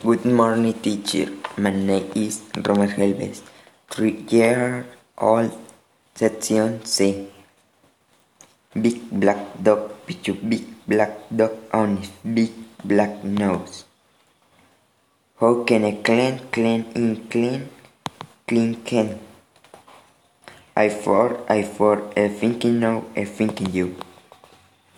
Good morning, teacher. My name is Romer Helves, three years old, section C. Big black dog, picture big black dog on his big black nose. How can I clean, clean, in clean, clean can? I for, I for, I thinking now, I thinking you.